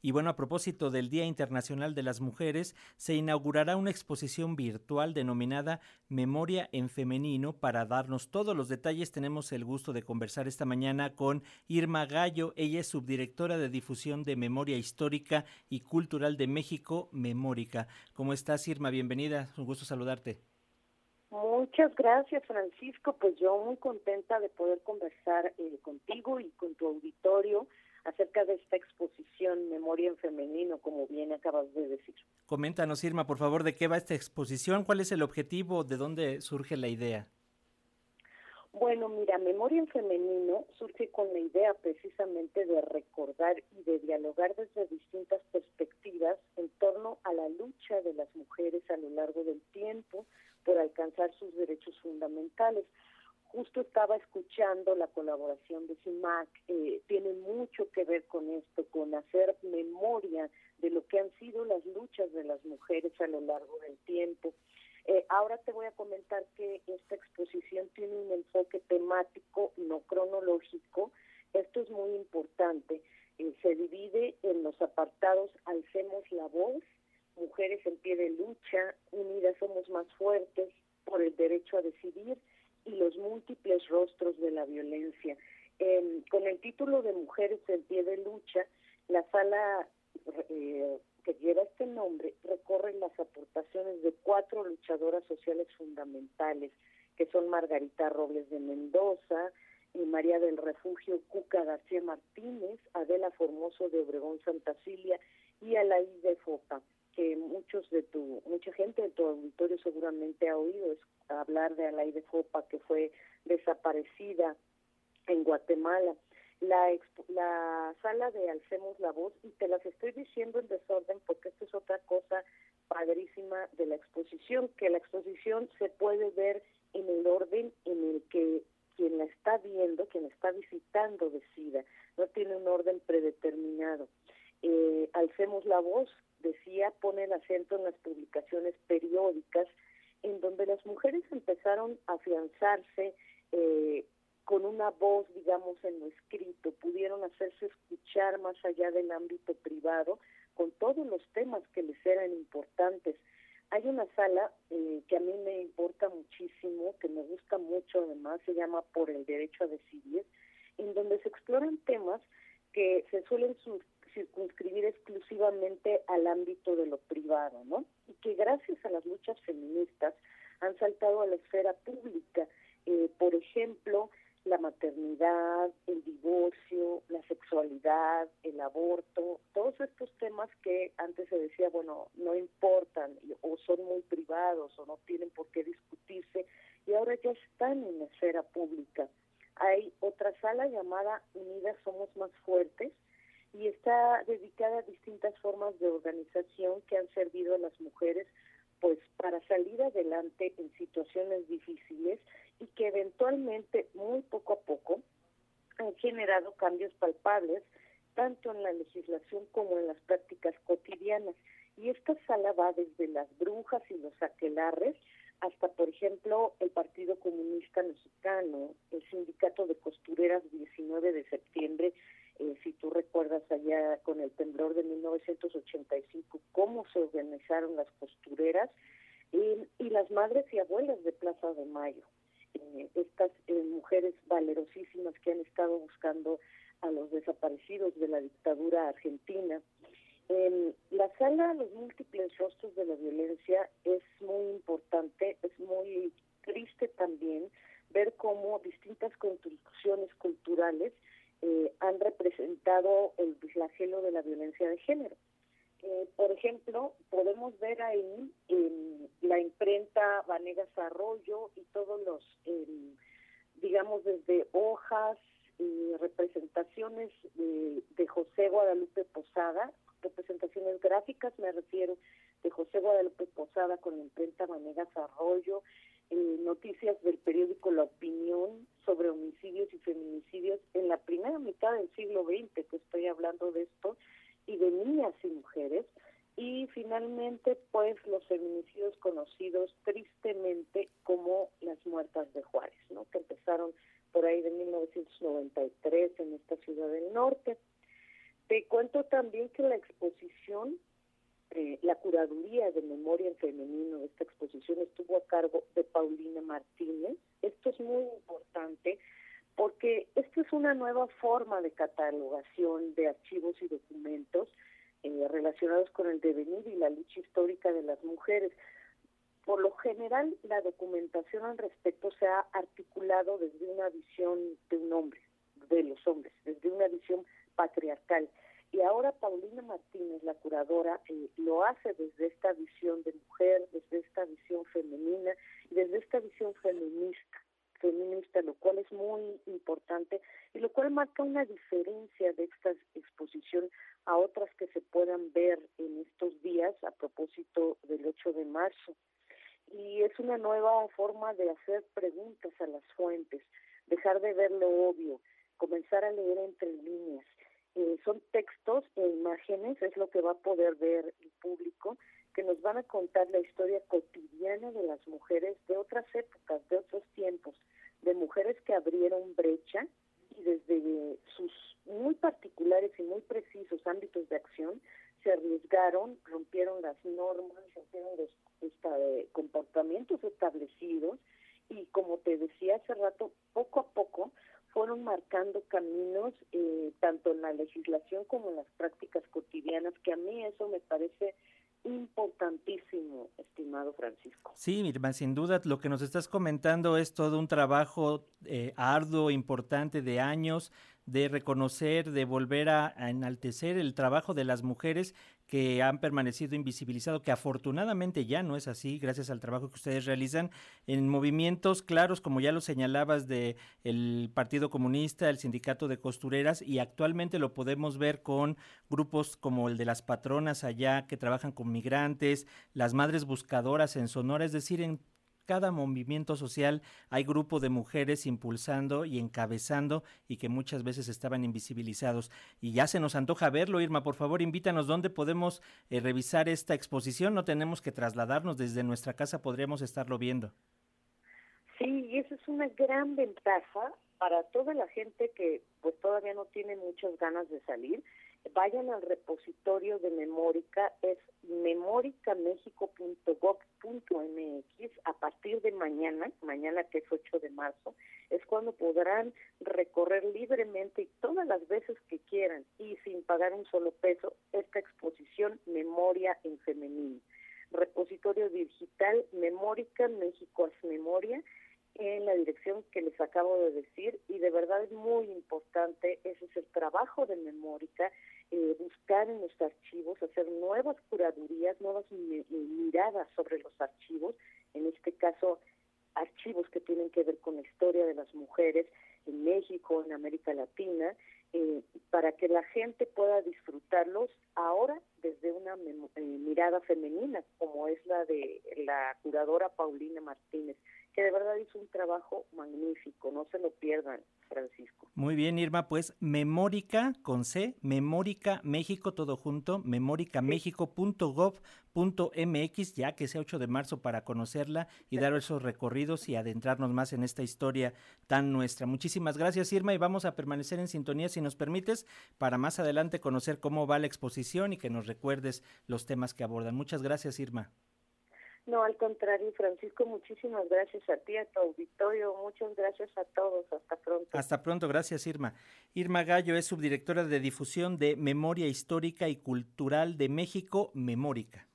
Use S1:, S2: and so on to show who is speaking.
S1: Y bueno, a propósito del Día Internacional de las Mujeres, se inaugurará una exposición virtual denominada Memoria en Femenino. Para darnos todos los detalles, tenemos el gusto de conversar esta mañana con Irma Gallo. Ella es subdirectora de difusión de Memoria Histórica y Cultural de México, Memórica. ¿Cómo estás, Irma? Bienvenida. Un gusto saludarte.
S2: Muchas gracias, Francisco. Pues yo muy contenta de poder conversar eh, contigo y con tu auditorio acerca de esta exposición Memoria en Femenino, como bien acabas de decir.
S1: Coméntanos, Irma, por favor, de qué va esta exposición, cuál es el objetivo, de dónde surge la idea.
S2: Bueno, mira, Memoria en Femenino surge con la idea precisamente de recordar y de dialogar desde distintas perspectivas en torno a la lucha de las mujeres a lo largo del tiempo por alcanzar sus derechos fundamentales. Justo estaba escuchando la colaboración de CIMAC, eh, tiene mucho que ver con esto, con hacer memoria de lo que han sido las luchas de las mujeres a lo largo del tiempo. Eh, ahora te voy a comentar que esta exposición tiene un enfoque temático, no cronológico. Esto es muy importante. Eh, se divide en los apartados Alcemos la voz, Mujeres en pie de lucha, Unidas somos más fuertes, por el derecho a decidir y los múltiples rostros de la violencia. con el título de Mujeres en pie de lucha, la sala eh, que lleva este nombre recorre las aportaciones de cuatro luchadoras sociales fundamentales, que son Margarita Robles de Mendoza, María del Refugio Cuca García Martínez, Adela Formoso de Obregón Santa Cilia y Alaí de Fopa que muchos de tu, mucha gente de tu auditorio seguramente ha oído es hablar de Alay de Fopa, que fue desaparecida en Guatemala. La, la sala de Alcemos la Voz, y te las estoy diciendo en desorden porque esto es otra cosa padrísima de la exposición, que la exposición se puede ver en el orden en el que quien la está viendo, quien la está visitando decida, no tiene un orden predeterminado. Eh, Alcemos la Voz decía, pone el acento en las publicaciones periódicas, en donde las mujeres empezaron a afianzarse eh, con una voz, digamos, en lo escrito, pudieron hacerse escuchar más allá del ámbito privado, con todos los temas que les eran importantes. Hay una sala eh, que a mí me importa muchísimo, que me gusta mucho además, se llama Por el Derecho a Decidir, en donde se exploran temas que se suelen circunscribir exclusivamente al ámbito de lo privado, ¿no? Y que gracias a las luchas feministas han saltado a la esfera pública. Eh, por ejemplo, la maternidad, el divorcio, la sexualidad, el aborto, todos estos temas que antes se decía, bueno, no importan o son muy privados o no tienen por qué discutirse y ahora ya están en la esfera pública. Hay otra sala llamada Unidas Somos Más Fuertes, y está dedicada a distintas formas de organización que han servido a las mujeres pues para salir adelante en situaciones difíciles y que eventualmente muy poco a poco han generado cambios palpables tanto en la legislación como en las prácticas cotidianas. Y esta sala va desde las brujas y los aquelarres hasta, por ejemplo, el Partido Comunista Mexicano, el Sindicato de Costureras 19 de septiembre eh, si tú recuerdas allá con el temblor de 1985, cómo se organizaron las costureras y las madres y abuelas de Plaza de Mayo. Eh, estas eh, mujeres valerosísimas que han estado buscando a los desaparecidos de la dictadura argentina. la sala Los múltiples rostros de la violencia es muy importante, es muy triste también ver cómo distintas construcciones culturales eh, han representado el flagelo de la violencia de género. Eh, por ejemplo, podemos ver ahí en la imprenta Vanegas Arroyo y todos los, digamos, desde hojas, y representaciones de, de José Guadalupe Posada, representaciones gráficas, me refiero, de José Guadalupe Posada con la imprenta Vanegas Arroyo, eh, noticias del periódico La Opinión sobre homicidios y feminicidios en la primera mitad del siglo XX, que estoy hablando de esto, y de niñas y mujeres, y finalmente pues los feminicidios conocidos tristemente como las muertas de Juárez, ¿no? que empezaron por ahí de 1993 en esta ciudad del norte. Te cuento también que la exposición, eh, la curaduría de memoria en femenino de esta exposición estuvo a cargo de Paulina Martínez. Esto es muy importante porque esto es una nueva forma de catalogación de archivos y documentos eh, relacionados con el devenir y la lucha histórica de las mujeres. Por lo general, la documentación al respecto se ha articulado desde una visión de un hombre, de los hombres, desde una visión patriarcal. Y ahora Paulina Martínez, la curadora, eh, lo hace desde esta visión de mujer, desde esta visión femenina y desde esta visión feminista, feminista, lo cual es muy importante y lo cual marca una diferencia de esta exposición a otras que se puedan ver en estos días a propósito del 8 de marzo y es una nueva forma de hacer preguntas a las fuentes, dejar de ver lo obvio, comenzar a leer entre líneas. Eh, son textos e imágenes, es lo que va a poder ver el público, que nos van a contar la historia cotidiana de las mujeres de otras épocas, de otros tiempos, de mujeres que abrieron brecha y desde sus muy particulares y muy precisos ámbitos de acción se arriesgaron, rompieron las normas, rompieron los eh, comportamientos establecidos y como te decía hace rato, poco a poco marcando caminos eh, tanto en la legislación como en las prácticas cotidianas, que a mí eso me parece importantísimo, estimado Francisco.
S1: Sí, Mirma, sin duda lo que nos estás comentando es todo un trabajo eh, arduo, importante de años, de reconocer, de volver a, enaltecer el trabajo de las mujeres que han permanecido invisibilizados, que afortunadamente ya no es así, gracias al trabajo que ustedes realizan en movimientos claros, como ya lo señalabas, de el Partido Comunista, el Sindicato de Costureras, y actualmente lo podemos ver con grupos como el de las patronas allá, que trabajan con migrantes, las madres buscadoras en Sonora, es decir, en cada movimiento social hay grupo de mujeres impulsando y encabezando y que muchas veces estaban invisibilizados. Y ya se nos antoja verlo, Irma, por favor, invítanos dónde podemos eh, revisar esta exposición. No tenemos que trasladarnos desde nuestra casa, podríamos estarlo viendo.
S2: Sí, y esa es una gran ventaja para toda la gente que pues todavía no tiene muchas ganas de salir vayan al repositorio de Memórica, es memoricamexico.gov.mx a partir de mañana, mañana que es 8 de marzo, es cuando podrán recorrer libremente y todas las veces que quieran y sin pagar un solo peso esta exposición Memoria en Femenino. Repositorio digital Memórica México es Memoria en la dirección que les acabo de decir y de verdad es muy importante, ese es el trabajo de Memórica, eh, buscar en los archivos, hacer nuevas curadurías, nuevas miradas sobre los archivos, en este caso archivos que tienen que ver con la historia de las mujeres en México, en América Latina, eh, para que la gente pueda disfrutarlos ahora desde una eh, mirada femenina, como es la de la curadora Paulina Martínez que de verdad hizo un trabajo magnífico, no se lo pierdan, Francisco.
S1: Muy bien, Irma, pues Memórica con C, Memórica México, todo junto, memoricamexico.gov.mx, ya que sea 8 de marzo para conocerla y dar esos recorridos y adentrarnos más en esta historia tan nuestra. Muchísimas gracias, Irma, y vamos a permanecer en sintonía, si nos permites, para más adelante conocer cómo va la exposición y que nos recuerdes los temas que abordan. Muchas gracias, Irma.
S2: No, al contrario, Francisco, muchísimas gracias a ti, a tu auditorio, muchas gracias a todos, hasta pronto.
S1: Hasta pronto, gracias Irma. Irma Gallo es subdirectora de difusión de Memoria Histórica y Cultural de México, Memórica.